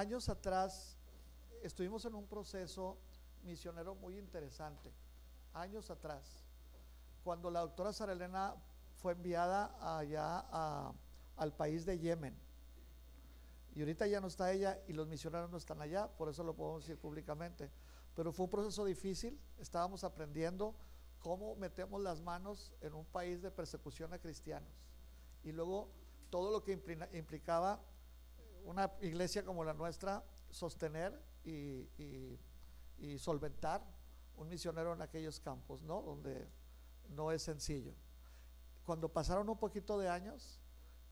años atrás estuvimos en un proceso misionero muy interesante, años atrás, cuando la doctora Sara Elena fue enviada allá al país de Yemen. Y ahorita ya no está ella y los misioneros no están allá, por eso lo podemos decir públicamente. Pero fue un proceso difícil, estábamos aprendiendo cómo metemos las manos en un país de persecución a cristianos. Y luego todo lo que implicaba una iglesia como la nuestra, sostener y, solventar un misionero en aquellos campos, ¿no? Donde no es sencillo. Cuando pasaron un poquito de años,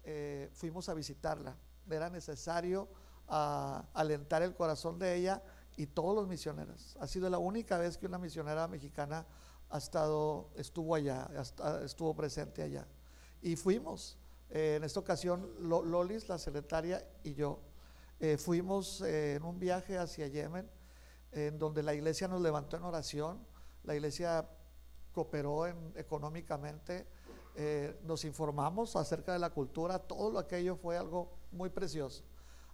eh, fuimos a visitarla. Era necesario ah, alentar el corazón de ella y todos los misioneros. Ha sido la única vez que una misionera mexicana ha estado, estuvo allá, estuvo presente allá. Y fuimos. Eh, en esta ocasión, Lolis, la secretaria, y yo eh, fuimos eh, en un viaje hacia Yemen, en donde la iglesia nos levantó en oración, la iglesia cooperó económicamente, nos informamos acerca de la cultura, todo lo aquello fue algo muy precioso.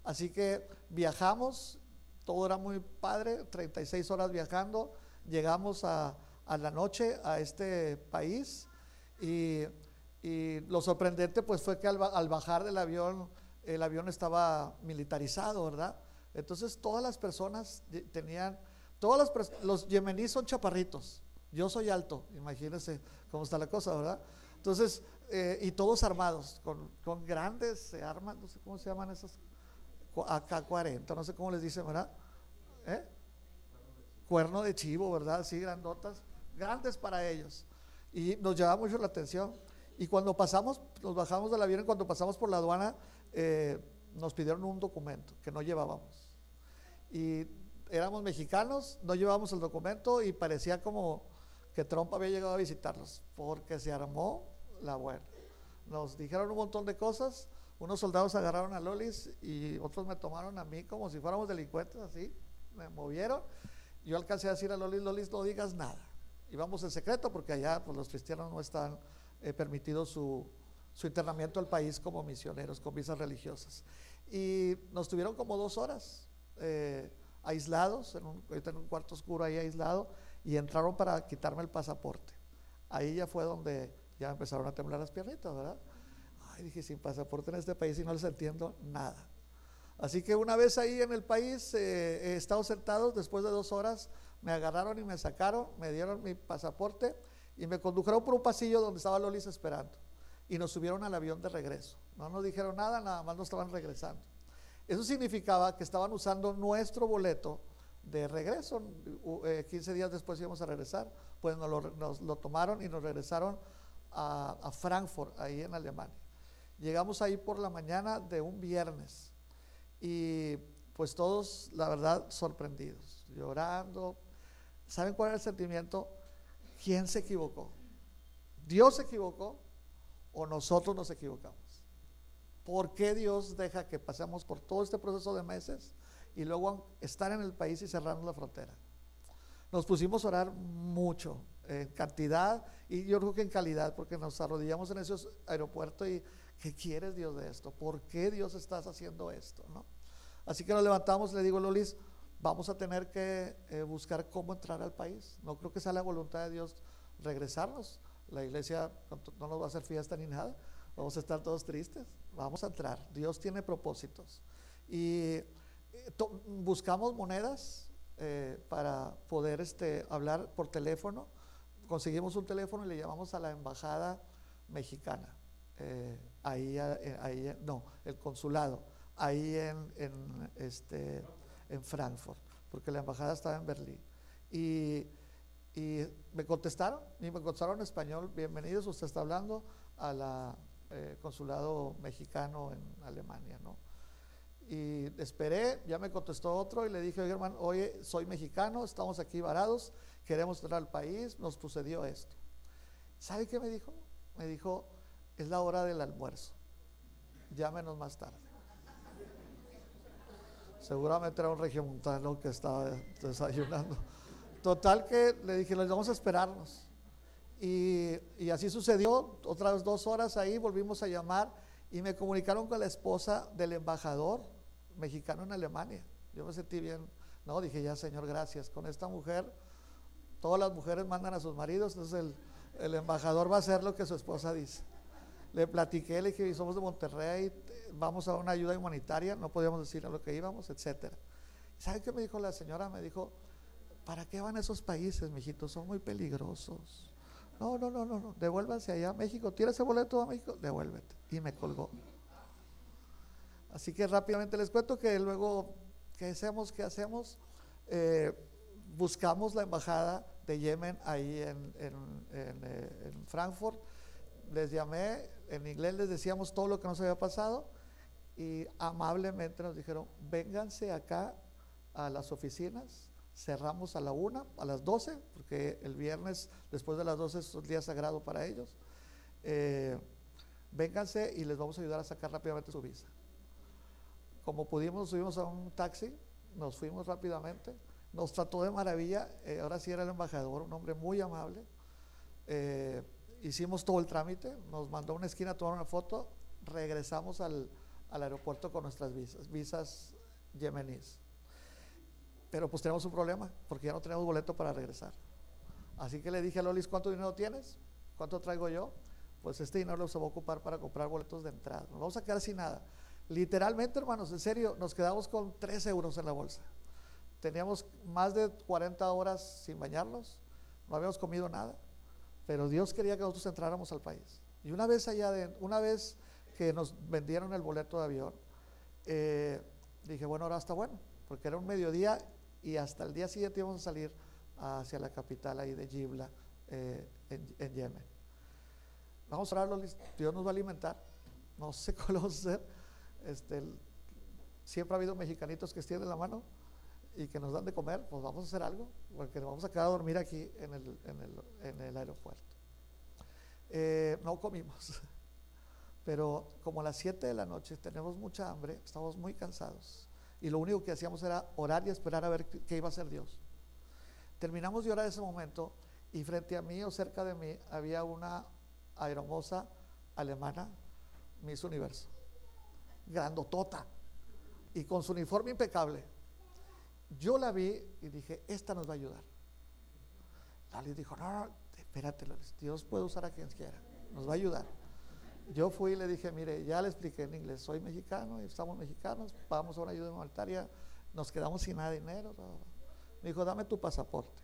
Así que viajamos, todo era muy padre, 36 horas viajando, llegamos a, a la noche a este país y y lo sorprendente pues fue que al, bajar del avión, el avión estaba militarizado, ¿verdad? Entonces todas las personas tenían, todas las los yemeníes son chaparritos, yo soy alto, imagínense cómo está la cosa, ¿verdad? Entonces, eh, y todos armados, con, con grandes armas, no sé cómo se llaman esas, AK-40, no sé cómo les dicen, ¿verdad? ¿Eh? Cuerno de chivo, ¿verdad? Sí, grandotas, grandes para ellos. Y nos llama mucho la atención. Y cuando pasamos, nos bajamos del avión y cuando pasamos por la aduana, eh, nos pidieron un documento que no llevábamos. Y éramos mexicanos, no llevábamos el documento y parecía como que Trump había llegado a visitarnos, porque se armó la buena. Nos dijeron un montón de cosas, unos soldados agarraron a Lolis y otros me tomaron a mí como si fuéramos delincuentes, así, me movieron. Yo alcancé a decir a Lolis, Lolis, no digas nada. Y vamos en secreto porque allá pues, los cristianos no están permitido su, internamiento al país como misioneros, con visas religiosas. Y nos tuvieron como dos horas eh, aislados, en un, en un cuarto oscuro ahí aislado, y entraron para quitarme el pasaporte. Ahí ya fue donde ya empezaron a temblar las piernitas, ¿verdad? Ay, dije, sin pasaporte en este país y no les entiendo nada. Así que una vez ahí en el país, eh, he estado sentado, después de dos horas, me agarraron y me sacaron, me dieron mi pasaporte y me condujeron por un pasillo donde estaba Lolis esperando. Y nos subieron al avión de regreso. No nos dijeron nada, nada más nos estaban regresando. Eso significaba que estaban usando nuestro boleto de regreso. 15 eh, días después íbamos a regresar. Pues nos lo, tomaron y nos regresaron a, a, Frankfurt, ahí en Alemania. Llegamos ahí por la mañana de un viernes. Y pues todos, la verdad, sorprendidos, llorando. ¿Saben cuál era el sentimiento? ¿Quién se equivocó? ¿Dios se equivocó o nosotros nos equivocamos? ¿Por qué Dios deja que pasemos por todo este proceso de meses y luego estar en el país y cerrarnos la frontera? Nos pusimos a orar mucho, en cantidad y yo creo que en calidad, porque nos arrodillamos en ese aeropuerto y ¿qué quieres Dios de esto? ¿Por qué Dios estás haciendo esto? ¿no? Así que nos levantamos y le digo, Lolis, vamos a tener que eh, buscar cómo entrar al país. No creo que sea la voluntad de Dios regresarnos. La iglesia no nos va a hacer fiesta ni nada. Vamos a estar todos tristes. Vamos a entrar. Dios tiene propósitos. Y eh, buscamos monedas eh, para poder este, hablar por teléfono. Conseguimos un teléfono y le llamamos a la embajada mexicana. ahí, ahí, no, el consulado. Ahí en, en este en Frankfurt, porque la embajada estaba en Berlín. Y, me contestaron, y me contestaron en español, bienvenidos, usted está hablando a la eh, consulado mexicano en Alemania, ¿no? Y esperé, ya me contestó otro y le dije, hermano, oye, soy mexicano, estamos aquí varados, queremos entrar al país, nos sucedió esto. ¿Sabe qué me dijo? Me dijo, es la hora del almuerzo, llámenos más tarde. Seguramente era un regiomontano que estaba desayunando. Total que le dije, vamos a esperarnos. Y, así sucedió, otras dos horas ahí volvimos a llamar y me comunicaron con la esposa del embajador mexicano en Alemania. Yo me sentí bien, no, dije ya Señor, gracias. Con esta mujer, todas las mujeres mandan a sus maridos, entonces el, el embajador va a hacer lo que su esposa dice. Le platiqué, le dije, somos de Monterrey, vamos a una ayuda humanitaria, no podíamos decir a lo que íbamos, etcétera. ¿Sabe qué me dijo la señora? Me dijo, ¿para qué van esos países, mijitos? Son muy peligrosos. No, no, no, no, no, devuélvanse allá a México. ¿Tira ese boleto a México? Devuélvete. Y me colgó. Así que rápidamente les cuento que luego, ¿qué hacemos? ¿Qué hacemos? Eh, buscamos la embajada de Yemen ahí en, eh, en, Frankfurt. Les llamé, en inglés les decíamos todo lo que nos había pasado y amablemente nos dijeron, vénganse acá a las oficinas, cerramos a la una, a las 12, porque el viernes después de las 12 es un día sagrado para ellos. Eh, vénganse y les vamos a ayudar a sacar rápidamente su visa. Como pudimos, subimos a un taxi, nos fuimos rápidamente, nos trató de maravilla, eh, ahora sí era el embajador, un hombre muy amable. Eh, hicimos todo el trámite, nos mandó a una esquina a tomar una foto, regresamos al, al aeropuerto con nuestras visas, visas yemeníes. Pero pues tenemos un problema, porque ya no tenemos boleto para regresar. Así que le dije a Lolis, ¿cuánto dinero tienes? ¿Cuánto traigo yo? Pues este dinero lo se va a ocupar para comprar boletos de entrada. Nos vamos a quedar sin nada. Literalmente, hermanos, en serio, nos quedamos con 3 euros en la bolsa. Teníamos más de 40 horas sin bañarnos, no habíamos comido nada, pero Dios quería que nosotros entráramos al país. Y una vez allá, de, una vez que nos vendieron el boleto de avión, eh, dije, bueno, ahora está bueno, porque era un mediodía y hasta el día siguiente íbamos a salir hacia la capital ahí de Gibla, eh, en, Yemen. Vamos a orarlo, Dios nos va a alimentar, no sé cómo lo vamos a hacer. Este, siempre ha habido mexicanitos que extienden la mano y que nos dan de comer, pues vamos a hacer algo, porque nos vamos a quedar a dormir aquí en el, en el, en el aeropuerto. Eh, no comimos, pero como a las 7 de la noche tenemos mucha hambre, estamos muy cansados y lo único que hacíamos era orar y esperar a ver qué iba a hacer Dios. Terminamos de orar ese momento y frente a mí o cerca de mí había una aeromoza alemana, Miss Universo, grandotota y con su uniforme impecable. Yo la vi y dije, esta nos va a ayudar. Lali dijo, no, no, espérate, Dios puede usar a quien quiera, nos va a ayudar. Yo fui y le dije, mire, ya le expliqué en inglés, soy mexicano, y estamos mexicanos, vamos a una ayuda humanitaria, nos quedamos sin nada de dinero. Me dijo, dame tu pasaporte.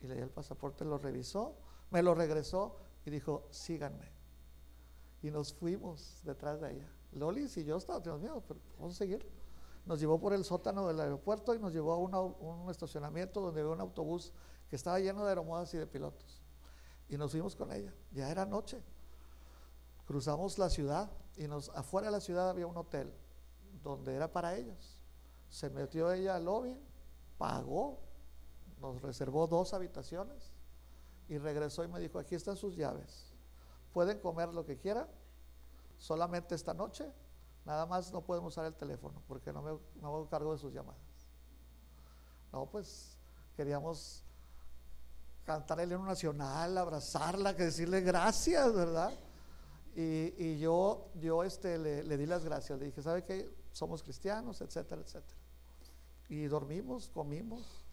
Y le di el pasaporte, lo revisó, me lo regresó y dijo, síganme. Y nos fuimos detrás de ella. Lolis y yo estábamos miedo, pero vamos a seguir. Nos llevó por el sótano del aeropuerto y nos llevó a un estacionamiento donde había un autobús que estaba lleno de aeromodas y de pilotos. Y nos fuimos con ella. Ya era noche. Cruzamos la ciudad y nos, afuera de la ciudad había un hotel donde era para ellos. Se metió ella al lobby, pagó, nos reservó dos habitaciones y regresó y me dijo, aquí están sus llaves. Pueden comer lo que quieran, solamente esta noche, nada más no podemos usar el teléfono porque no me, no hago cargo de sus llamadas. No, pues queríamos cantar el himno nacional, abrazarla, que decirle gracias, ¿verdad? Y, yo, yo este, le, di las gracias, le dije, ¿sabe qué? Somos cristianos, etcétera, etcétera. Y dormimos, comimos,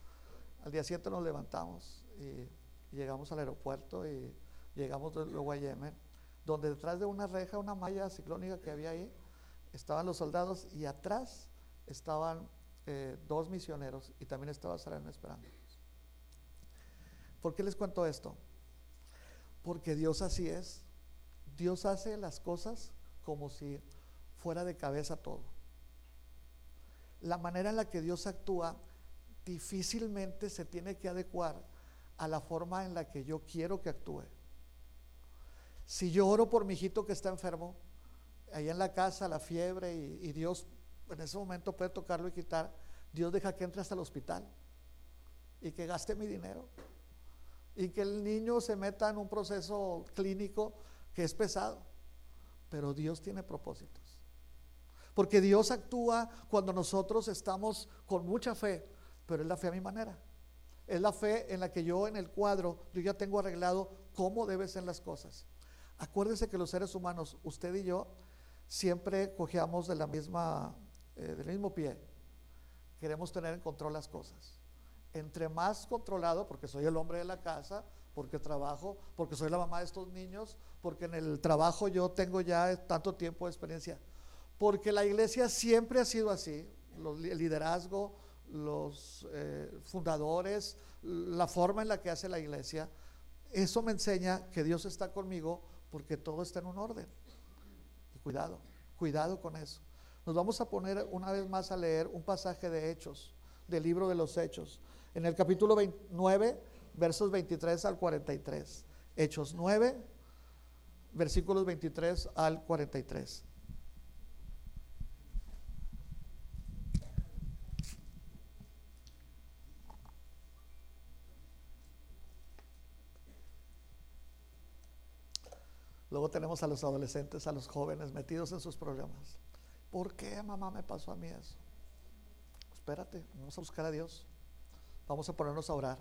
al día siguiente nos levantamos y llegamos al aeropuerto y llegamos luego a Yemen, donde detrás de una reja, una malla ciclónica que había ahí, estaban los soldados y atrás estaban eh, dos misioneros y también estaba Sarena esperando. ¿Por qué les cuento esto? Porque Dios así es. Dios hace las cosas como si fuera de cabeza todo. La manera en la que Dios actúa difícilmente se tiene que adecuar a la forma en la que yo quiero que actúe. Si yo oro por mi hijito que está enfermo, ahí en la casa, la fiebre, y, Dios en ese momento puede tocarlo y quitar, Dios deja que entre hasta el hospital y que gaste mi dinero y que el niño se meta en un proceso clínico que es pesado, pero Dios tiene propósitos. Porque Dios actúa cuando nosotros estamos con mucha fe, pero es la fe a mi manera. Es la fe en la que yo en el cuadro, yo ya tengo arreglado cómo deben ser las cosas. Acuérdense que los seres humanos, usted y yo, siempre cojeamos de la misma eh, del mismo pie, queremos tener en control las cosas. Entre más controlado, porque soy el hombre de la casa, porque trabajo, porque soy la mamá de estos niños, porque en el trabajo yo tengo ya tanto tiempo de experiencia. Porque la iglesia siempre ha sido así, el liderazgo, los eh, fundadores, la forma en la que hace la iglesia. Eso me enseña que Dios está conmigo porque todo está en un orden. Cuidado, cuidado con eso. Nos vamos a poner una vez más a leer un pasaje de Hechos, del libro de los Hechos, en el capítulo 29, versos 23 al 43. Hechos 9, versículos 23 al 43. Luego tenemos a los adolescentes, a los jóvenes metidos en sus problemas. ¿Por qué mamá me pasó a mí eso? Espérate, vamos a buscar a Dios. Vamos a ponernos a orar.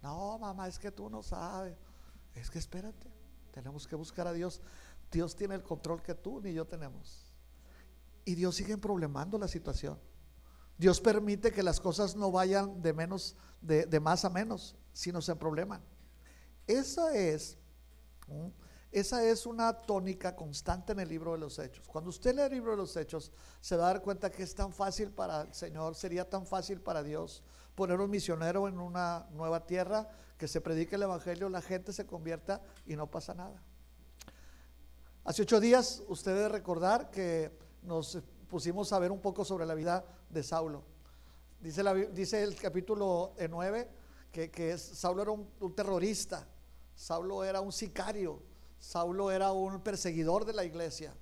No, mamá, es que tú no sabes. Es que espérate, tenemos que buscar a Dios. Dios tiene el control que tú ni yo tenemos. Y Dios sigue problemando la situación. Dios permite que las cosas no vayan de menos, de, de más a menos, sino se probleman. Esa es esa es una tónica constante en el libro de los Hechos. Cuando usted lee el libro de los Hechos, se va a dar cuenta que es tan fácil para el Señor, sería tan fácil para Dios poner un misionero en una nueva tierra, que se predique el Evangelio, la gente se convierta y no pasa nada. Hace ocho días, usted debe recordar que nos pusimos a ver un poco sobre la vida de Saulo. Dice, el capítulo 9 que, que Saulo era un terrorista, Saulo era un sicario, Saulo era un perseguidor de la iglesia.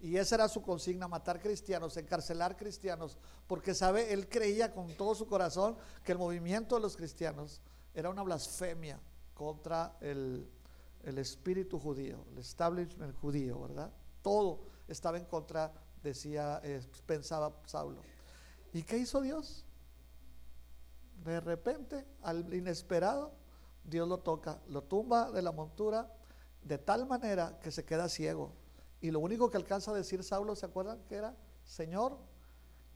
Y esa era su consigna, matar cristianos, encarcelar cristianos, porque sabe, él creía con todo su corazón que el movimiento de los cristianos era una blasfemia contra el, espíritu judío, el establishment judío, ¿verdad? Todo estaba en contra, decía, eh, pensaba Saulo. ¿Y qué hizo Dios? De repente, al inesperado, Dios lo toca, lo tumba de la montura de tal manera que se queda ciego. Y lo único que alcanza a decir Saulo, ¿se acuerdan que era? Señor,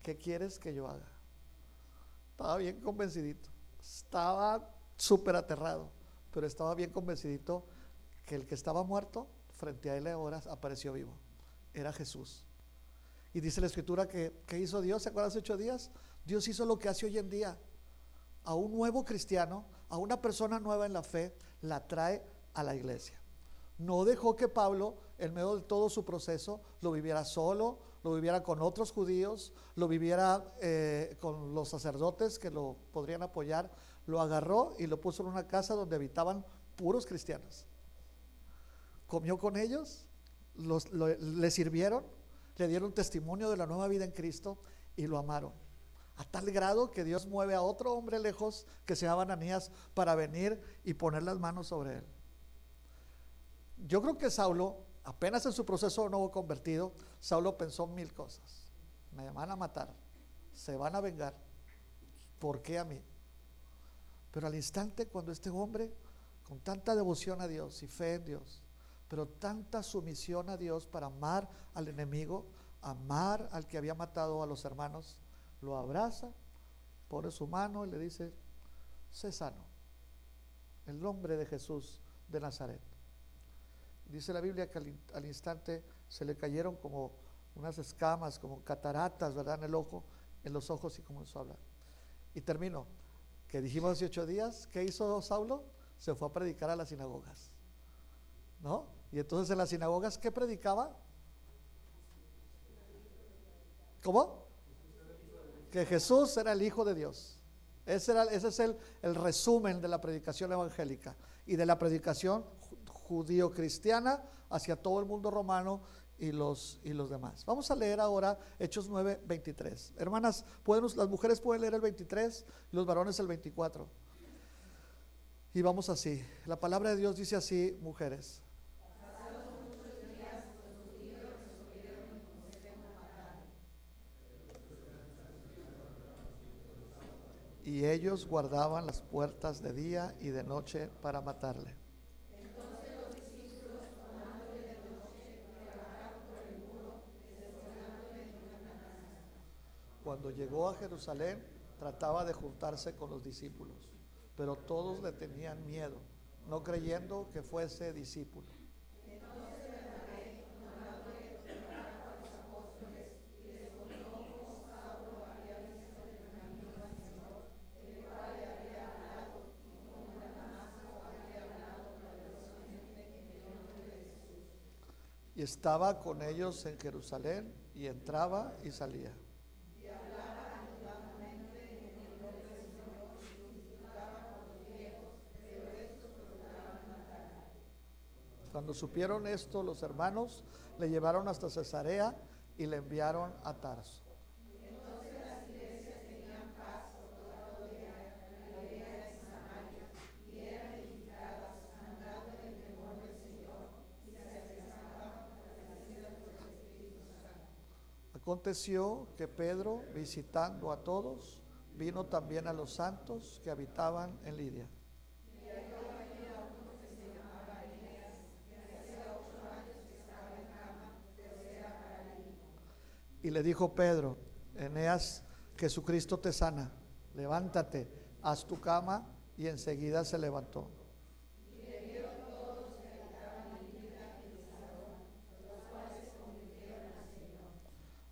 ¿qué quieres que yo haga? Estaba bien convencidito. Estaba súper aterrado, pero estaba bien convencidito que el que estaba muerto frente a él ahora apareció vivo. Era Jesús. Y dice la escritura que, ¿qué hizo Dios? ¿Se acuerdan hace ocho días? Dios hizo lo que hace hoy en día. A un nuevo cristiano, a una persona nueva en la fe, la trae a la iglesia no dejó que Pablo, en medio de todo su proceso, lo viviera solo, lo viviera con otros judíos, lo viviera eh, con los sacerdotes que lo podrían apoyar. Lo agarró y lo puso en una casa donde habitaban puros cristianos. Comió con ellos, le sirvieron, le dieron testimonio de la nueva vida en Cristo y lo amaron. A tal grado que Dios mueve a otro hombre lejos que se llama Ananías para venir y poner las manos sobre él. Yo creo que Saulo, apenas en su proceso nuevo convertido, Saulo pensó mil cosas. Me van a matar, se van a vengar. ¿Por qué a mí? Pero al instante cuando este hombre, con tanta devoción a Dios y fe en Dios, pero tanta sumisión a Dios para amar al enemigo, amar al que había matado a los hermanos, lo abraza, pone su mano y le dice, sé sano. El nombre de Jesús de Nazaret. Dice la Biblia que al, instante se le cayeron como unas escamas, como cataratas, ¿verdad? En el ojo, en los ojos y comenzó a hablar. Y termino, que dijimos hace ocho días, ¿qué hizo Saulo? Se fue a predicar a las sinagogas, ¿no? Y entonces en las sinagogas, ¿qué predicaba? ¿Cómo? Que Jesús era el Hijo de Dios. Ese, es el, el resumen de la predicación evangélica y de la predicación judío-cristiana hacia todo el mundo romano y los, y los demás. Vamos a leer ahora Hechos 9, 23. Hermanas, ¿pueden, las mujeres pueden leer el 23 y los varones el 24. Y vamos así. La palabra de Dios dice así, mujeres. Y ellos guardaban las puertas de día y de noche para matarle. Cuando llegó a Jerusalén trataba de juntarse con los discípulos, pero todos le tenían miedo, no creyendo que fuese discípulo. y estaba con ellos en Jerusalén y entraba y salía. Cuando supieron esto los hermanos, le llevaron hasta Cesarea y le enviaron a Tarso. Aconteció que Pedro, visitando a todos, vino también a los santos que habitaban en Lidia. Y le dijo Pedro, Eneas, Jesucristo te sana, levántate, haz tu cama, y enseguida se levantó.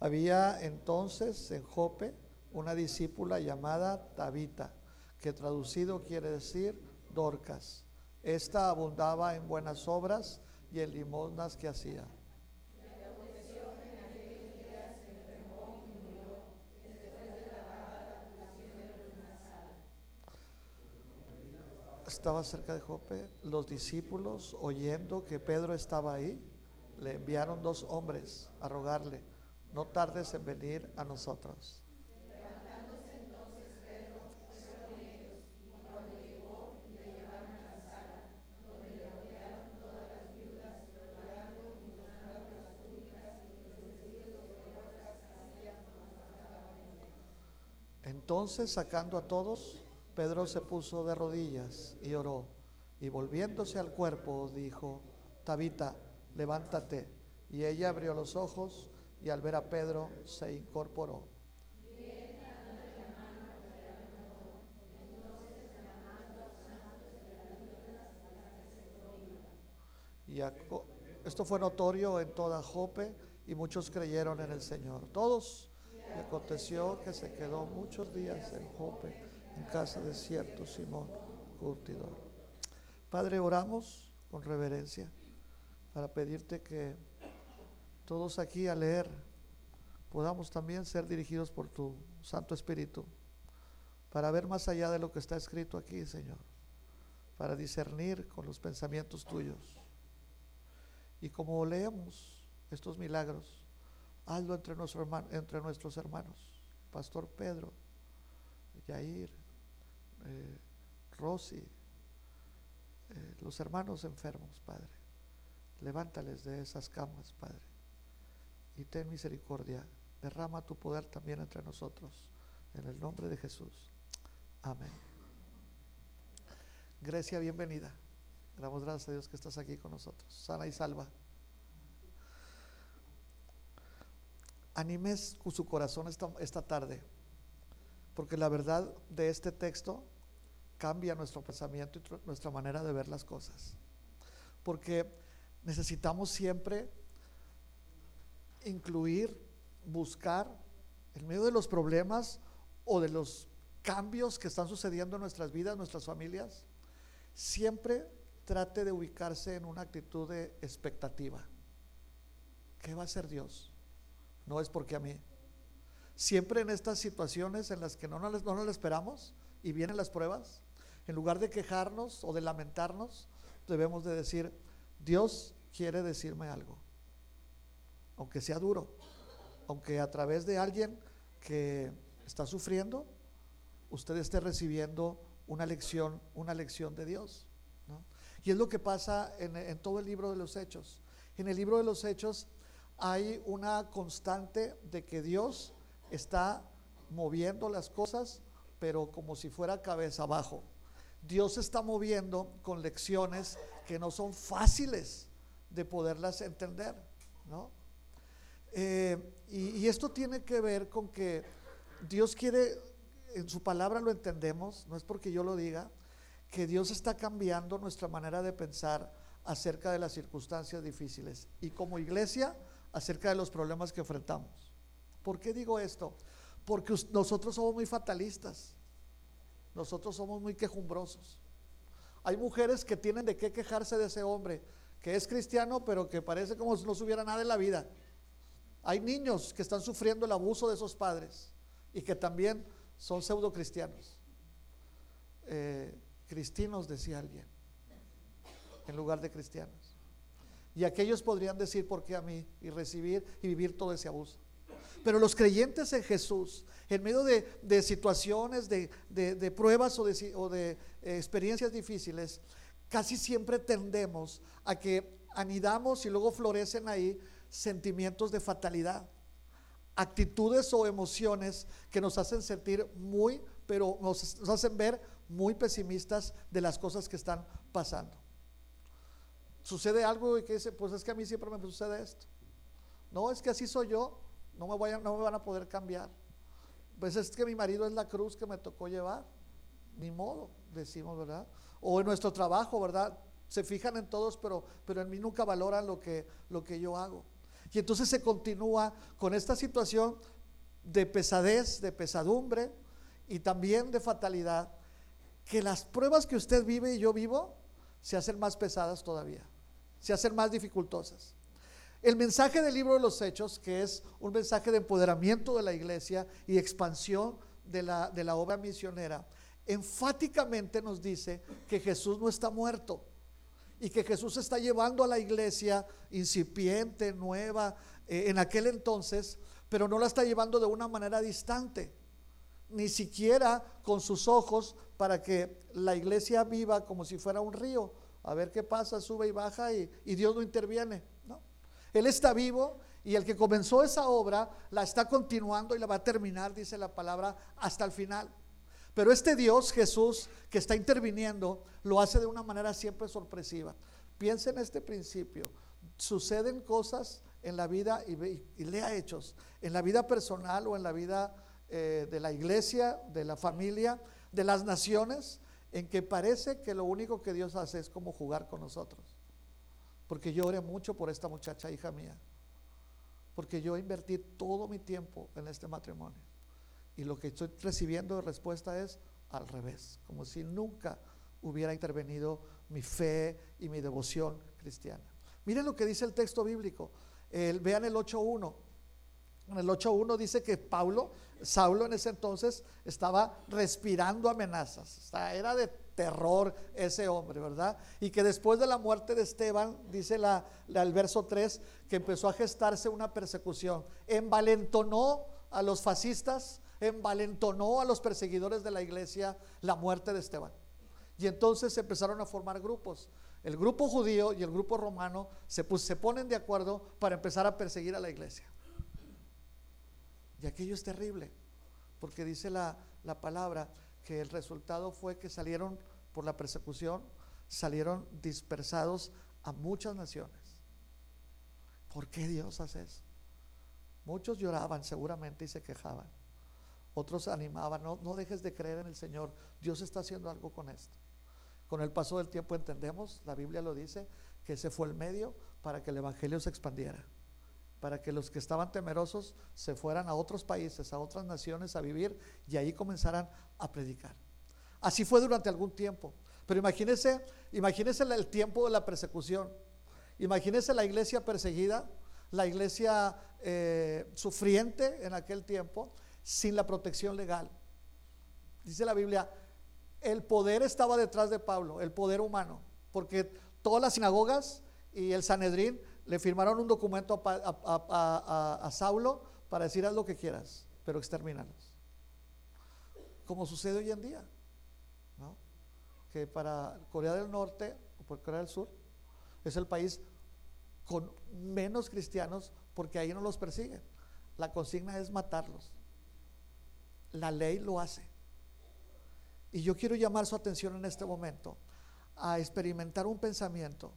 Había entonces en Jope una discípula llamada Tabita, que traducido quiere decir Dorcas. Esta abundaba en buenas obras y en limosnas que hacía. Estaba cerca de Jope. Los discípulos, oyendo que Pedro estaba ahí, le enviaron dos hombres a rogarle no tardes en venir a nosotros. Entonces, sacando a todos, Pedro se puso de rodillas y oró, y volviéndose al cuerpo dijo, Tabita, levántate. Y ella abrió los ojos y al ver a Pedro se incorporó. Y esto fue notorio en toda Jope y muchos creyeron en el Señor. Todos. Y aconteció que se quedó muchos días en Jope, casa de cierto Simón Curtidor. Padre, oramos con reverencia para pedirte que todos aquí a leer, podamos también ser dirigidos por tu Santo Espíritu, para ver más allá de lo que está escrito aquí, Señor, para discernir con los pensamientos tuyos. Y como leemos estos milagros, hazlo entre, entre nuestros hermanos, Pastor Pedro, Yair, eh, Rosy, eh, los hermanos enfermos, Padre. Levántales de esas camas, Padre y ten misericordia. Derrama tu poder también entre nosotros. En el nombre de Jesús. Amén. Grecia, bienvenida. Damos gracias a Dios que estás aquí con nosotros. Sana y salva. Animes su corazón esta, esta tarde, porque la verdad de este texto cambia nuestro pensamiento y nuestra manera de ver las cosas. Porque necesitamos siempre incluir, buscar, en medio de los problemas o de los cambios que están sucediendo en nuestras vidas, nuestras familias, siempre trate de ubicarse en una actitud de expectativa. ¿Qué va a hacer Dios? No es porque a mí. Siempre en estas situaciones en las que no nos, no esperamos y vienen las pruebas, en lugar de quejarnos o de lamentarnos, debemos de decir, Dios quiere decirme algo aunque sea duro, aunque a través de alguien que está sufriendo, usted esté recibiendo una lección, una lección de Dios. Y es lo que pasa en, en todo el libro de los Hechos. En el libro de los Hechos hay una constante de que Dios está moviendo las cosas, pero como si fuera cabeza abajo. Dios está moviendo con lecciones que no son fáciles de poderlas entender, ¿no? Eh, y, esto tiene que ver con que Dios quiere, en su palabra lo entendemos, no es porque yo lo diga, que Dios está cambiando nuestra manera de pensar acerca de las circunstancias difíciles y como iglesia acerca de los problemas que enfrentamos. ¿Por qué digo esto? Porque nosotros somos muy fatalistas, nosotros somos muy quejumbrosos. Hay mujeres que tienen de qué quejarse de ese hombre, que es cristiano, pero que parece como si no supiera nada en la vida. Hay niños que están sufriendo el abuso de esos padres y que también son pseudo cristianos. Eh, cristinos, decía alguien, en lugar de cristianos. Y aquellos podrían decir, ¿por qué a mí? Y recibir y vivir todo ese abuso. Pero los creyentes en Jesús, en medio de, situaciones, de, pruebas o de, eh, experiencias difíciles, casi siempre tendemos a que anidamos y luego florecen ahí sentimientos de fatalidad, actitudes o emociones que nos hacen sentir muy, pero nos, nos hacen ver muy pesimistas de las cosas que están pasando. Sucede algo y que dice, pues es que a mí siempre me sucede esto. No, es que así soy yo, no me, van a poder cambiar. Pues es que mi marido es la cruz que me tocó llevar. Ni modo, decimos, ¿verdad? O en nuestro trabajo, ¿verdad? Se fijan en todos, pero, pero en mí nunca valoran lo que, lo que yo hago. Y entonces se continúa con esta situación de pesadez, de pesadumbre y también de fatalidad, que las pruebas que usted vive y yo vivo se hacen más pesadas todavía, se hacen más dificultosas. El mensaje del libro de los Hechos, que es un mensaje de empoderamiento de la iglesia y expansión de la, de la obra misionera, enfáticamente nos dice que Jesús no está muerto y que Jesús está llevando a la iglesia incipiente, nueva, eh, en aquel entonces, pero no la está llevando de una manera distante, ni siquiera con sus ojos para que la iglesia viva como si fuera un río, a ver qué pasa, sube y baja y, y Dios no interviene. Él está vivo y el que comenzó esa obra la está continuando y la va a terminar, dice la palabra, hasta el final. Pero este Dios, Jesús, que está interviniendo, lo hace de una manera siempre sorpresiva. Piensa en este principio. Suceden cosas en la vida, y, lea hechos, en la vida personal o en la vida eh, de la iglesia, de la familia, de las naciones, en que parece que lo único que Dios hace es como jugar con nosotros porque yo oré mucho por esta muchacha, hija mía, porque yo invertí todo mi tiempo en este matrimonio. Y lo que estoy recibiendo de respuesta es al revés, como si nunca hubiera intervenido mi fe y mi devoción cristiana. Miren lo que dice el texto bíblico. vean el 8.1. En el 8.1 dice que Pablo, Saulo en ese entonces, estaba respirando amenazas. era de terror ese hombre, ¿verdad? Y que después de la muerte de Esteban, dice la, el verso 3, que empezó a gestarse una persecución. Envalentonó a los fascistas, envalentonó a los perseguidores de la iglesia la muerte de Esteban. Y entonces se empezaron a formar grupos. El grupo judío y el grupo romano se, se ponen de acuerdo para empezar a perseguir a la iglesia. Y aquello es terrible, porque dice la, la palabra que el resultado fue que salieron por la persecución, salieron dispersados a muchas naciones. ¿Por qué Dios hace eso? Muchos lloraban seguramente y se quejaban. Otros animaban, no, no dejes de creer en el Señor. Dios está haciendo algo con esto. Con el paso del tiempo entendemos, la Biblia lo dice, que ese fue el medio para que el Evangelio se expandiera, para que los que estaban temerosos se fueran a otros países, a otras naciones a vivir y ahí comenzaran a predicar. Así fue durante algún tiempo. Pero imagínese, imagínese el tiempo de la persecución. Imagínese la iglesia perseguida, la iglesia eh, sufriente en aquel tiempo, sin la protección legal. Dice la Biblia, el poder estaba detrás de Pablo, el poder humano, porque todas las sinagogas y el Sanedrín le firmaron un documento a, Saulo para decir haz lo que quieras, pero exterminalos. Como sucede hoy en día que para Corea del Norte o por Corea del Sur es el país con menos cristianos porque ahí no los persiguen. La consigna es matarlos. La ley lo hace. Y yo quiero llamar su atención en este momento a experimentar un pensamiento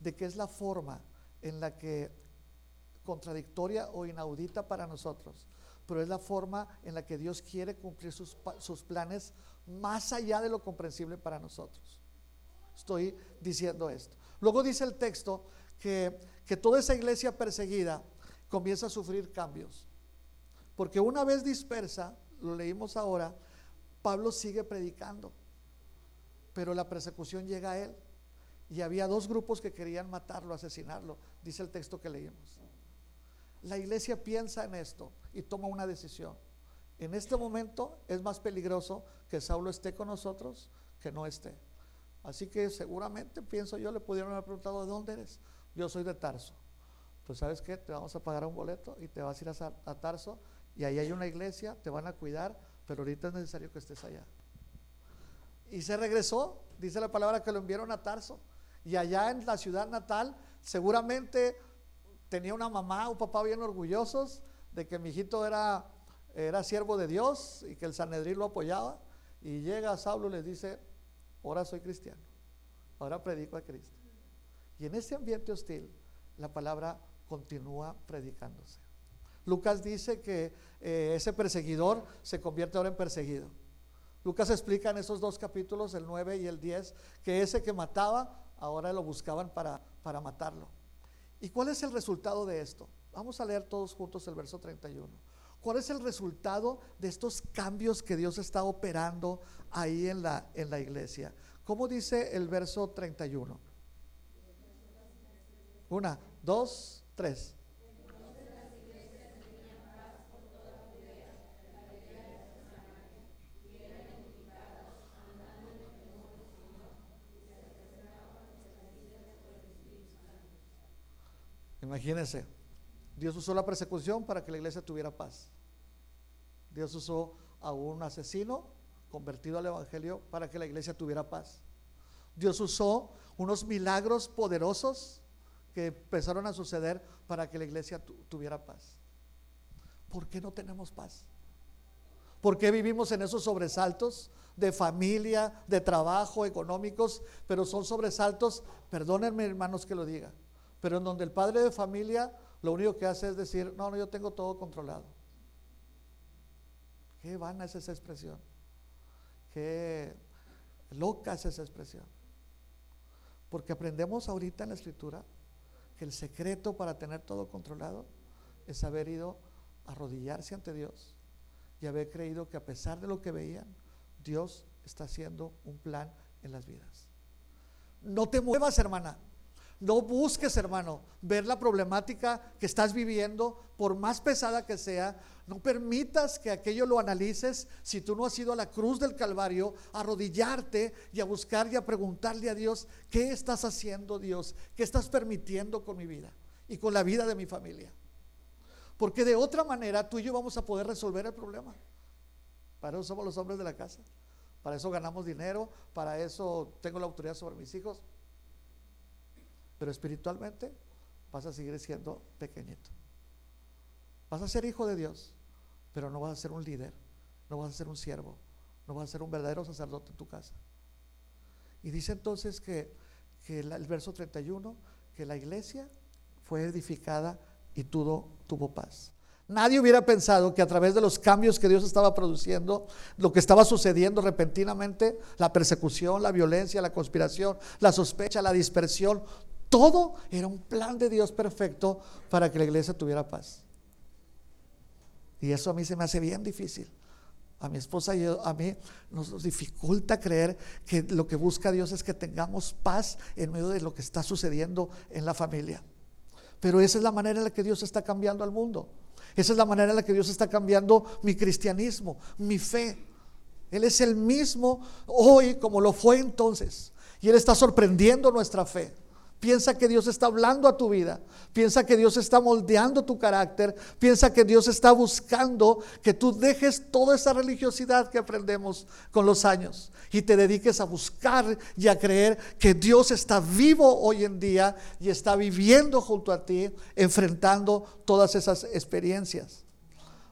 de que es la forma en la que contradictoria o inaudita para nosotros pero es la forma en la que Dios quiere cumplir sus, sus planes más allá de lo comprensible para nosotros. Estoy diciendo esto. Luego dice el texto que, que toda esa iglesia perseguida comienza a sufrir cambios. Porque una vez dispersa, lo leímos ahora, Pablo sigue predicando, pero la persecución llega a él. Y había dos grupos que querían matarlo, asesinarlo, dice el texto que leímos. La iglesia piensa en esto y toma una decisión. En este momento es más peligroso que Saulo esté con nosotros que no esté. Así que seguramente, pienso yo, le pudieron haber preguntado, ¿de dónde eres? Yo soy de Tarso. Pues sabes qué, te vamos a pagar un boleto y te vas a ir a, Tarso y ahí hay una iglesia, te van a cuidar, pero ahorita es necesario que estés allá. Y se regresó, dice la palabra que lo enviaron a Tarso. Y allá en la ciudad natal, seguramente tenía una mamá, un papá bien orgullosos de que mi hijito era, era siervo de Dios y que el Sanedrín lo apoyaba. Y llega a Saulo y les dice, ahora soy cristiano, ahora predico a Cristo. Y en ese ambiente hostil, la palabra continúa predicándose. Lucas dice que eh, ese perseguidor se convierte ahora en perseguido. Lucas explica en esos dos capítulos, el 9 y el 10, que ese que mataba, ahora lo buscaban para, para matarlo. ¿Y cuál es el resultado de esto? Vamos a leer todos juntos el verso 31. ¿Cuál es el resultado de estos cambios que Dios está operando ahí en la, en la iglesia? ¿Cómo dice el verso 31? Una, dos, tres. Imagínense, Dios usó la persecución para que la iglesia tuviera paz. Dios usó a un asesino convertido al Evangelio para que la iglesia tuviera paz. Dios usó unos milagros poderosos que empezaron a suceder para que la iglesia tuviera paz. ¿Por qué no tenemos paz? ¿Por qué vivimos en esos sobresaltos de familia, de trabajo, económicos? Pero son sobresaltos, perdónenme hermanos que lo diga, pero en donde el padre de familia lo único que hace es decir, no, no, yo tengo todo controlado. Qué vana es esa expresión. Qué loca es esa expresión. Porque aprendemos ahorita en la escritura que el secreto para tener todo controlado es haber ido a arrodillarse ante Dios y haber creído que a pesar de lo que veían, Dios está haciendo un plan en las vidas. No te muevas, hermana. No busques, hermano, ver la problemática que estás viviendo, por más pesada que sea. No permitas que aquello lo analices si tú no has ido a la cruz del Calvario, a arrodillarte y a buscar y a preguntarle a Dios, ¿qué estás haciendo Dios? ¿Qué estás permitiendo con mi vida y con la vida de mi familia? Porque de otra manera tú y yo vamos a poder resolver el problema. Para eso somos los hombres de la casa. Para eso ganamos dinero, para eso tengo la autoridad sobre mis hijos. Pero espiritualmente vas a seguir siendo pequeñito. Vas a ser hijo de Dios, pero no vas a ser un líder, no vas a ser un siervo, no vas a ser un verdadero sacerdote en tu casa. Y dice entonces que, el verso 31, que la iglesia fue edificada y tuvo, tuvo paz. Nadie hubiera pensado que a través de los cambios que Dios estaba produciendo, lo que estaba sucediendo repentinamente, la persecución, la violencia, la conspiración, la sospecha, la dispersión, todo era un plan de Dios perfecto para que la iglesia tuviera paz. Y eso a mí se me hace bien difícil. A mi esposa y a mí nos dificulta creer que lo que busca Dios es que tengamos paz en medio de lo que está sucediendo en la familia. Pero esa es la manera en la que Dios está cambiando al mundo. Esa es la manera en la que Dios está cambiando mi cristianismo, mi fe. Él es el mismo hoy como lo fue entonces. Y Él está sorprendiendo nuestra fe. Piensa que Dios está hablando a tu vida. Piensa que Dios está moldeando tu carácter. Piensa que Dios está buscando que tú dejes toda esa religiosidad que aprendemos con los años y te dediques a buscar y a creer que Dios está vivo hoy en día y está viviendo junto a ti, enfrentando todas esas experiencias.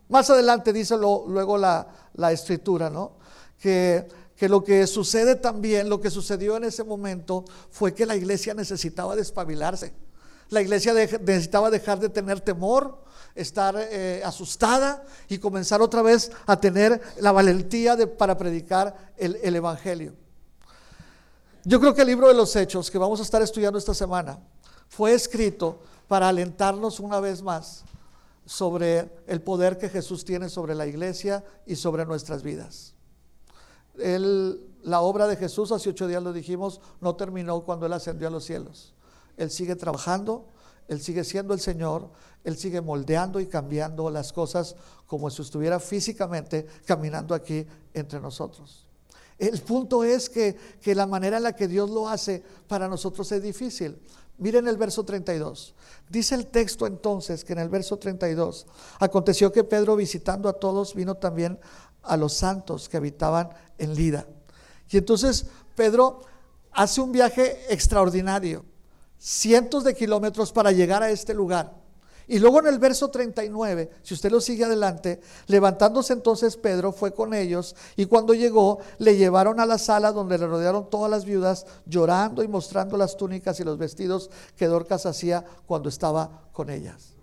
Más adelante dice luego la, la escritura, ¿no? Que que lo que sucede también, lo que sucedió en ese momento fue que la iglesia necesitaba despabilarse. La iglesia necesitaba dejar de tener temor estar eh, asustada y comenzar otra vez a tener la valentía de, para predicar el, el Evangelio. Yo creo que el libro de los Hechos que vamos a estar estudiando esta semana fue escrito para alentarnos una vez más sobre el poder que Jesús tiene sobre la iglesia y sobre nuestras vidas. La obra de Jesús, hace ocho días lo dijimos, no terminó cuando Él ascendió a los cielos. Él sigue trabajando, Él sigue siendo el Señor, Él sigue moldeando y cambiando las cosas como si estuviera físicamente caminando aquí entre nosotros. El punto es que, que la manera en la que Dios lo hace para nosotros es difícil. Miren el verso 32. Dice el texto entonces que en el verso 32, aconteció que Pedro visitando a todos vino también a los santos que habitaban en Lida. Y entonces Pedro hace un viaje extraordinario, cientos de kilómetros para llegar a este lugar. Y luego en el verso 39, si usted lo sigue adelante, levantándose entonces Pedro fue con ellos y cuando llegó le llevaron a la sala donde le rodearon todas las viudas llorando y mostrando las túnicas y los vestidos que Dorcas hacía cuando estaba con ellas.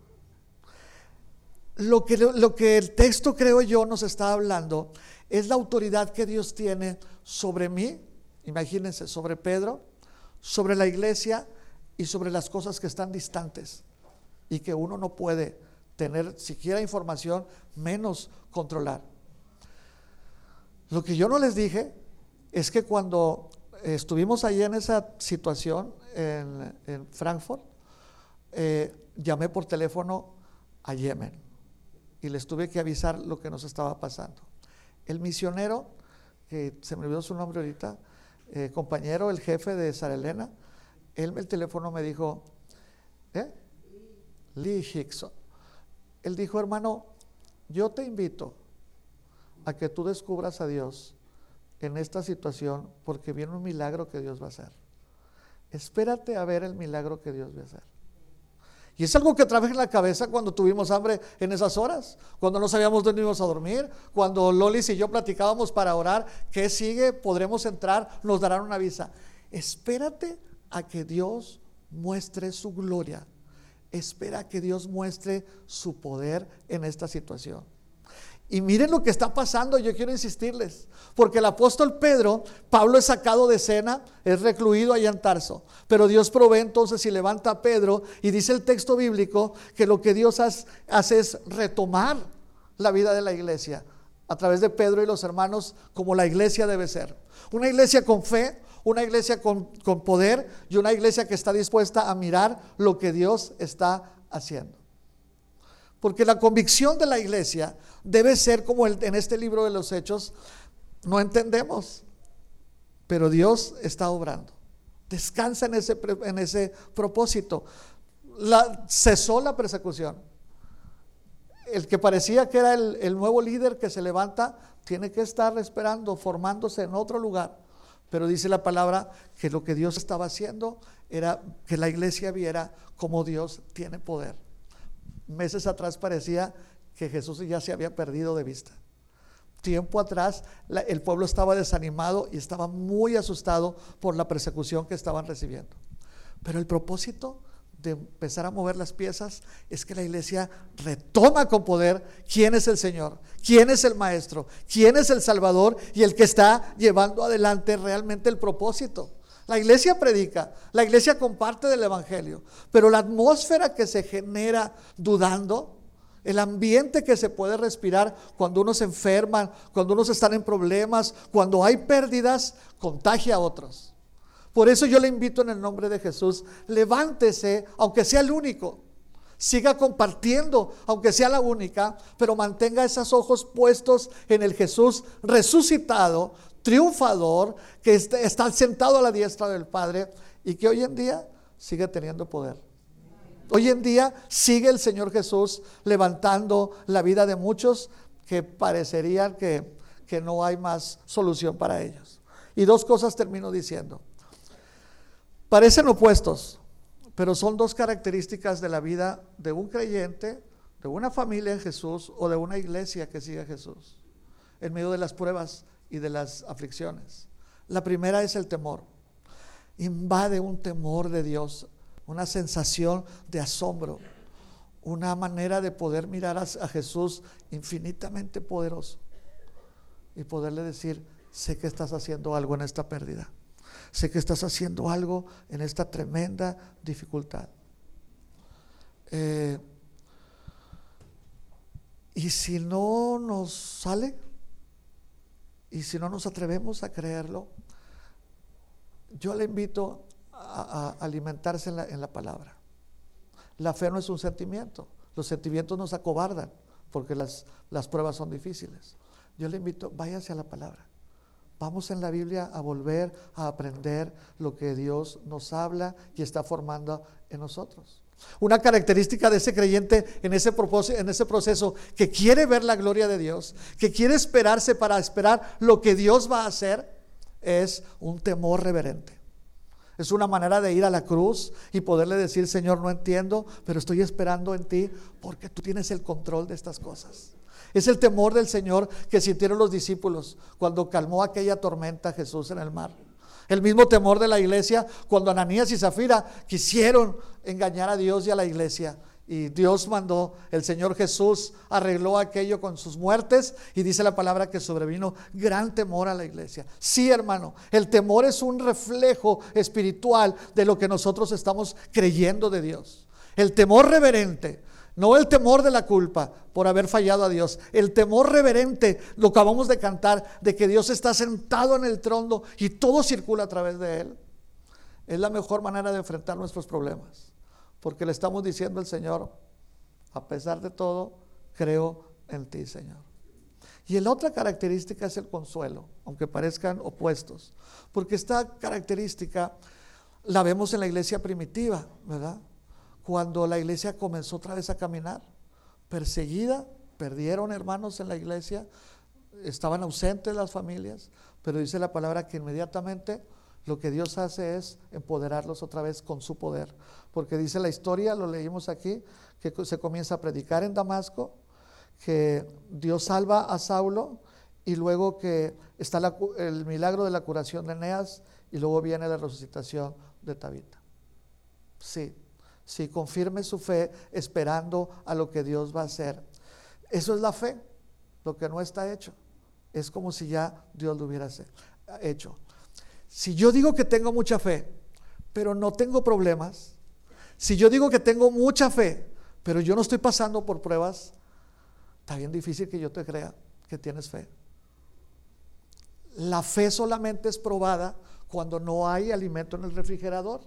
Lo que, el texto creo yo nos está hablando es la autoridad que Dios tiene sobre mí, imagínense, sobre Pedro, sobre la iglesia y sobre las cosas que están distantes y que uno no puede tener siquiera información, menos controlar. Lo que yo no les dije es que cuando estuvimos allí en esa situación en, Frankfurt, eh, llamé por teléfono a Yemen y les tuve que avisar lo que nos estaba pasando. El misionero, que se me olvidó su nombre ahorita, eh, compañero, el jefe de Sara Elena, él el teléfono me dijo, ¿eh? Lee Hickson. Él dijo, hermano, yo te invito a que tú descubras a Dios en esta situación porque viene un milagro que Dios va a hacer. Espérate a ver el milagro que Dios va a hacer. Y es algo que traje en la cabeza cuando tuvimos hambre en esas horas, cuando no sabíamos dónde íbamos a dormir, cuando Lolis y yo platicábamos para orar, ¿qué sigue? Podremos entrar, nos darán una visa. Espérate a que Dios muestre su gloria espera que Dios muestre su poder en esta situación. Y miren lo que está pasando, yo quiero insistirles, porque el apóstol Pedro, Pablo es sacado de escena, es recluido allá en Tarso, pero Dios provee entonces y levanta a Pedro y dice el texto bíblico que lo que Dios hace es retomar la vida de la iglesia a través de Pedro y los hermanos como la iglesia debe ser. Una iglesia con fe, una iglesia con, poder y una iglesia que está dispuesta a mirar lo que Dios está haciendo. Porque la convicción de la iglesia debe ser como en este libro de los hechos, no entendemos, pero Dios está obrando. Descansa en ese, en ese propósito. Cesó la persecución. El que parecía que era el, el nuevo líder que se levanta, tiene que estar esperando, formándose en otro lugar pero dice la palabra que lo que Dios estaba haciendo era que la iglesia viera cómo Dios tiene poder. Meses atrás parecía que Jesús ya se había perdido de vista. Tiempo atrás el pueblo estaba desanimado y estaba muy asustado por la persecución que estaban recibiendo. Pero el propósito de empezar a mover las piezas es que la iglesia retoma con poder quién es el Señor, quién es el Maestro, quién es el Salvador y el que está llevando adelante realmente el propósito. La iglesia predica, la iglesia comparte del Evangelio, pero la atmósfera que se genera dudando, el ambiente que se puede respirar cuando uno se enferma, cuando unos están en problemas, cuando hay pérdidas, contagia a otros. Por eso yo le invito en el nombre de Jesús, levántese, aunque sea el único. Siga compartiendo, aunque sea la única, pero mantenga esos ojos puestos en el Jesús resucitado, triunfador, que está sentado a la diestra del Padre y que hoy en día sigue teniendo poder. Hoy en día sigue el Señor Jesús levantando la vida de muchos que parecerían que, que no hay más solución para ellos. Y dos cosas termino diciendo. Parecen opuestos, pero son dos características de la vida de un creyente, de una familia en Jesús o de una iglesia que sigue a Jesús, en medio de las pruebas y de las aflicciones. La primera es el temor. Invade un temor de Dios, una sensación de asombro, una manera de poder mirar a, Jesús infinitamente poderoso y poderle decir, sé que estás haciendo algo en esta pérdida, sé que estás haciendo algo en esta tremenda dificultad. Eh, y si no nos sale, y si no nos atrevemos a creerlo, yo le invito a, alimentarse en la, palabra. La fe no es un sentimiento, los sentimientos nos acobardan porque las, las pruebas son difíciles. Yo le invito, váyase a la palabra. Vamos en la Biblia a volver a aprender lo que Dios nos habla y está formando en nosotros. Una característica de ese creyente en ese, en ese proceso que quiere ver la gloria de Dios, que quiere esperarse para esperar lo que Dios va a hacer, es un temor reverente. Es una manera de ir a la cruz y poderle decir, Señor, no entiendo, pero estoy esperando en ti porque tú tienes el control de estas cosas. Es el temor del Señor que sintieron los discípulos cuando calmó aquella tormenta Jesús en el mar. El mismo temor de la iglesia cuando Ananías y Zafira quisieron engañar a Dios y a la iglesia. Y Dios mandó, el Señor Jesús arregló aquello con sus muertes y dice la palabra que sobrevino gran temor a la iglesia. Sí, hermano, el temor es un reflejo espiritual de lo que nosotros estamos creyendo de Dios. El temor reverente no el temor de la culpa por haber fallado a Dios. El temor reverente, lo acabamos de cantar, de que Dios está sentado en el trono y todo circula a través de Él. Es la mejor manera de enfrentar nuestros problemas. Porque le estamos diciendo al Señor, a pesar de todo, creo en ti, Señor. Y la otra característica es el consuelo, aunque parezcan opuestos. Porque esta característica la vemos en la iglesia primitiva, ¿verdad? Cuando la iglesia comenzó otra vez a caminar, perseguida, perdieron hermanos en la iglesia, estaban ausentes las familias, pero dice la palabra que inmediatamente lo que Dios hace es empoderarlos otra vez con su poder, porque dice la historia, lo leímos aquí, que se comienza a predicar en Damasco, que Dios salva a Saulo y luego que está el milagro de la curación de Eneas y luego viene la resucitación de Tabita. Sí, si confirme su fe esperando a lo que Dios va a hacer. Eso es la fe, lo que no está hecho. Es como si ya Dios lo hubiera hecho. Si yo digo que tengo mucha fe, pero no tengo problemas, si yo digo que tengo mucha fe, pero yo no estoy pasando por pruebas, está bien difícil que yo te crea que tienes fe. La fe solamente es probada cuando no hay alimento en el refrigerador.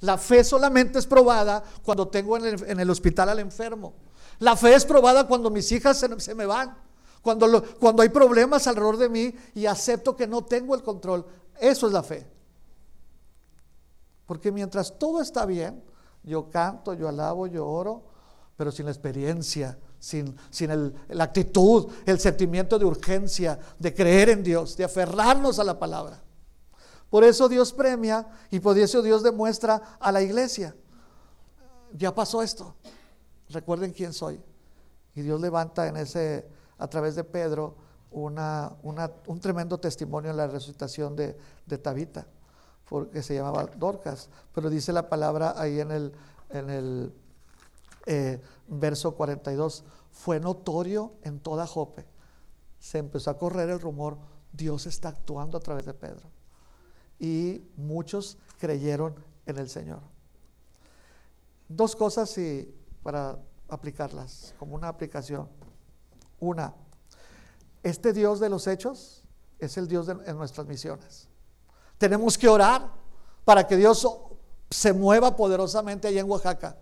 La fe solamente es probada cuando tengo en el, hospital al enfermo. La fe es probada cuando mis hijas se, me van. Cuando, cuando hay problemas alrededor de mí y acepto que no tengo el control. Eso es la fe. Porque mientras todo está bien, yo canto, yo alabo, yo oro, pero sin la experiencia, sin, sin la actitud, el sentimiento de urgencia, de creer en Dios, de aferrarnos a la palabra. Por eso Dios premia y por eso Dios demuestra a la iglesia. Ya pasó esto. Recuerden quién soy. Y Dios levanta en ese, a través de Pedro, una, un tremendo testimonio en la resucitación de, Tabita, porque se llamaba Dorcas. Pero dice la palabra ahí en el, en el eh, verso 42, fue notorio en toda Jope. Se empezó a correr el rumor, Dios está actuando a través de Pedro y muchos creyeron en el Señor. Dos cosas y para aplicarlas, como una aplicación. Una, este Dios de los hechos es el Dios de en nuestras misiones. Tenemos que orar para que Dios se mueva poderosamente allá en Oaxaca.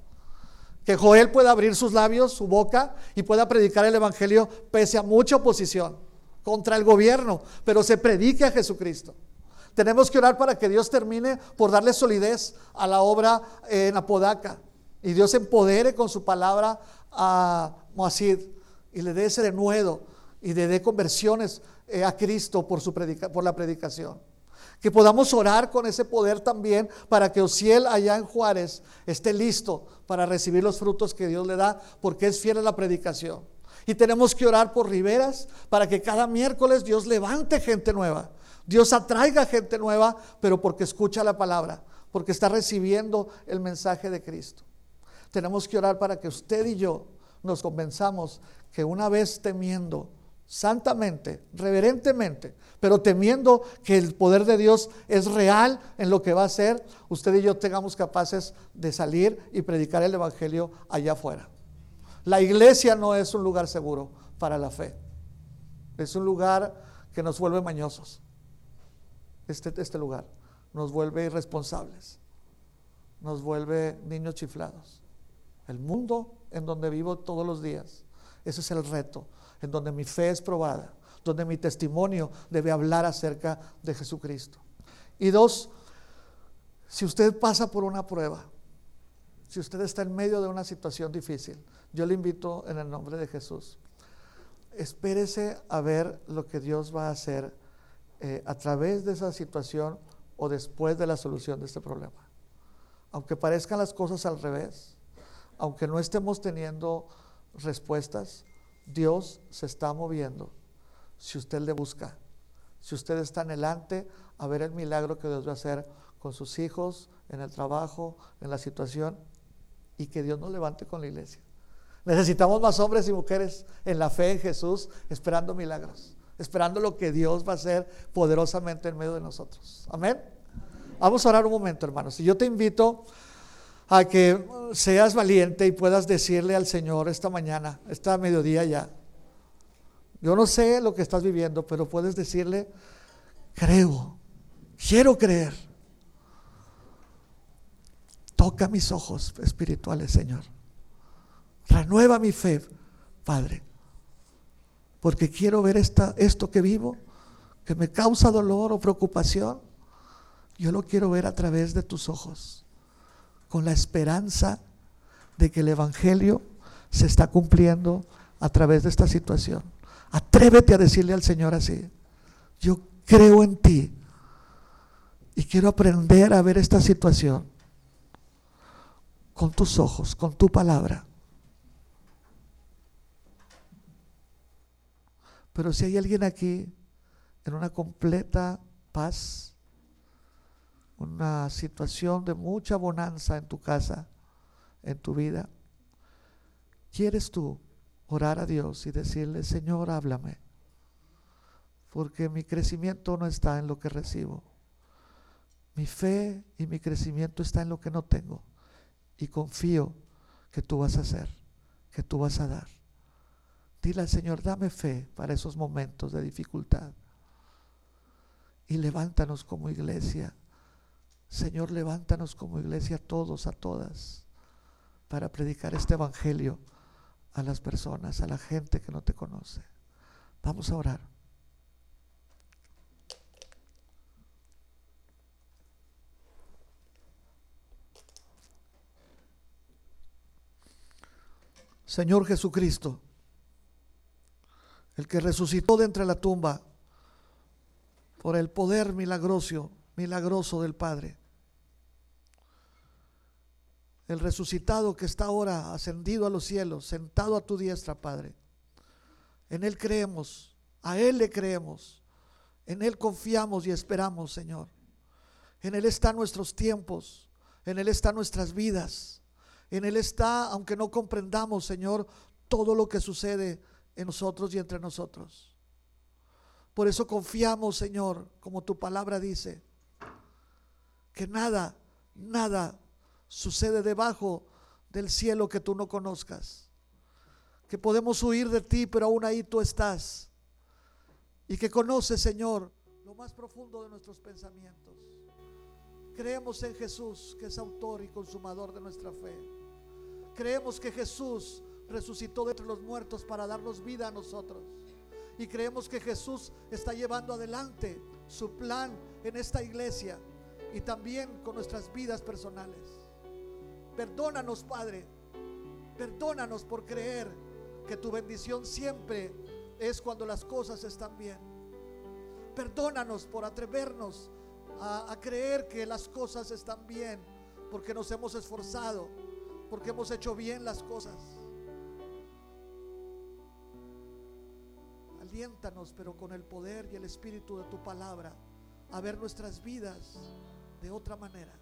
Que Joel pueda abrir sus labios, su boca y pueda predicar el Evangelio pese a mucha oposición contra el gobierno, pero se predique a Jesucristo. Tenemos que orar para que Dios termine por darle solidez a la obra en Apodaca. Y Dios empodere con su palabra a Moacid y le dé ese denuedo y le dé conversiones eh, a Cristo por, su por la predicación. Que podamos orar con ese poder también para que Ociel allá en Juárez esté listo para recibir los frutos que Dios le da porque es fiel a la predicación. Y tenemos que orar por Riveras para que cada miércoles Dios levante gente nueva Dios atraiga gente nueva, pero porque escucha la palabra, porque está recibiendo el mensaje de Cristo. Tenemos que orar para que usted y yo nos convenzamos que una vez temiendo santamente, reverentemente, pero temiendo que el poder de Dios es real en lo que va a hacer, usted y yo tengamos capaces de salir y predicar el Evangelio allá afuera. La iglesia no es un lugar seguro para la fe. Es un lugar que nos vuelve mañosos. Este, este lugar nos vuelve irresponsables. Nos vuelve niños chiflados. El mundo en donde vivo todos los días. Ese es el reto en donde mi fe es probada, donde mi testimonio debe hablar acerca de Jesucristo. Y dos, si usted pasa por una prueba, si usted está en medio de una situación difícil, yo le invito en el nombre de Jesús, espérese a ver lo que Dios va a hacer eh, a través de esa situación o después de la solución de este problema. Aunque parezcan las cosas al revés, aunque no estemos teniendo respuestas, Dios se está moviendo si usted le busca, si usted está en adelante a ver el milagro que Dios va a hacer con sus hijos, en el trabajo, en la situación, y que Dios nos levante con la iglesia. Necesitamos más hombres y mujeres en la fe en Jesús, esperando milagros, esperando lo que Dios va a hacer poderosamente en medio de nosotros. Amén. Vamos a orar un momento, hermanos. Y yo te invito a que seas valiente y puedas decirle al Señor esta mañana, esta mediodía ya. Yo no sé lo que estás viviendo, pero puedes decirle, creo, quiero creer. Toca mis ojos espirituales, Señor. Renueva mi fe, Padre. Porque quiero ver esta, esto que vivo, que me causa dolor o preocupación. Yo lo quiero ver a través de tus ojos con la esperanza de que el Evangelio se está cumpliendo a través de esta situación. Atrévete a decirle al Señor así, yo creo en ti y quiero aprender a ver esta situación con tus ojos, con tu palabra. Pero si hay alguien aquí en una completa paz, una situación de mucha bonanza en tu casa, en tu vida, ¿quieres tú orar a Dios y decirle, Señor, háblame? Porque mi crecimiento no está en lo que recibo. Mi fe y mi crecimiento está en lo que no tengo. Y confío que tú vas a hacer, que tú vas a dar. Dile al Señor, dame fe para esos momentos de dificultad. Y levántanos como iglesia Señor, levántanos como iglesia todos, a todas, para predicar este Evangelio a las personas, a la gente que no te conoce. Vamos a orar. Señor Jesucristo, el que resucitó de entre la tumba por el poder milagroso, milagroso del Padre el resucitado que está ahora ascendido a los cielos, sentado a tu diestra, Padre. En Él creemos, a Él le creemos, en Él confiamos y esperamos, Señor. En Él están nuestros tiempos, en Él están nuestras vidas, en Él está, aunque no comprendamos, Señor, todo lo que sucede en nosotros y entre nosotros. Por eso confiamos, Señor, como tu palabra dice, que nada, nada sucede debajo del cielo que tú no conozcas. Que podemos huir de ti, pero aún ahí tú estás. Y que conoces, Señor, lo más profundo de nuestros pensamientos. Creemos en Jesús, que es autor y consumador de nuestra fe. Creemos que Jesús resucitó de entre los muertos para darnos vida a nosotros. Y creemos que Jesús está llevando adelante su plan en esta iglesia y también con nuestras vidas personales. Perdónanos, Padre. Perdónanos por creer que tu bendición siempre es cuando las cosas están bien. Perdónanos por atrevernos a, creer que las cosas están bien, porque nos hemos esforzado, porque hemos hecho bien las cosas. Aliéntanos, pero con el poder y el espíritu de tu palabra, a ver nuestras vidas de otra manera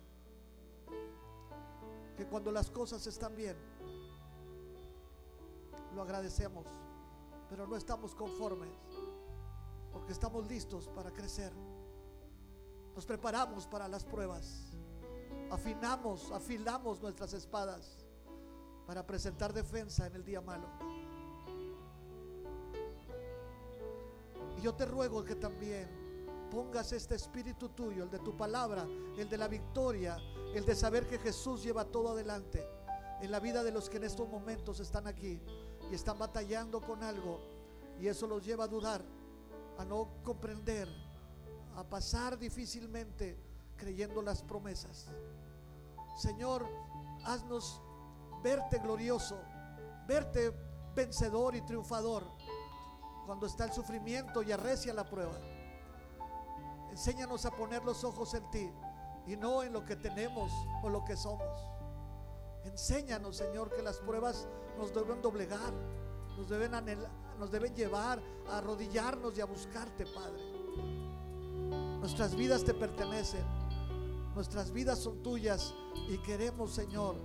que cuando las cosas están bien, lo agradecemos, pero no estamos conformes, porque estamos listos para crecer. Nos preparamos para las pruebas, afinamos, afilamos nuestras espadas para presentar defensa en el día malo. Yo te ruego que también pongas este espíritu tuyo, el de tu palabra, el de la victoria, el de saber que Jesús lleva todo adelante en la vida de los que en estos momentos están aquí y están batallando con algo y eso los lleva a dudar, a no comprender, a pasar difícilmente creyendo las promesas. Señor, haznos verte glorioso, verte vencedor y triunfador cuando está el sufrimiento y arrecia la prueba. Enséñanos a poner los ojos en ti y no en lo que tenemos o lo que somos. Enséñanos, Señor, que las pruebas nos deben doblegar, nos deben, nos deben llevar a arrodillarnos y a buscarte, Padre. Nuestras vidas te pertenecen, nuestras vidas son tuyas y queremos, Señor,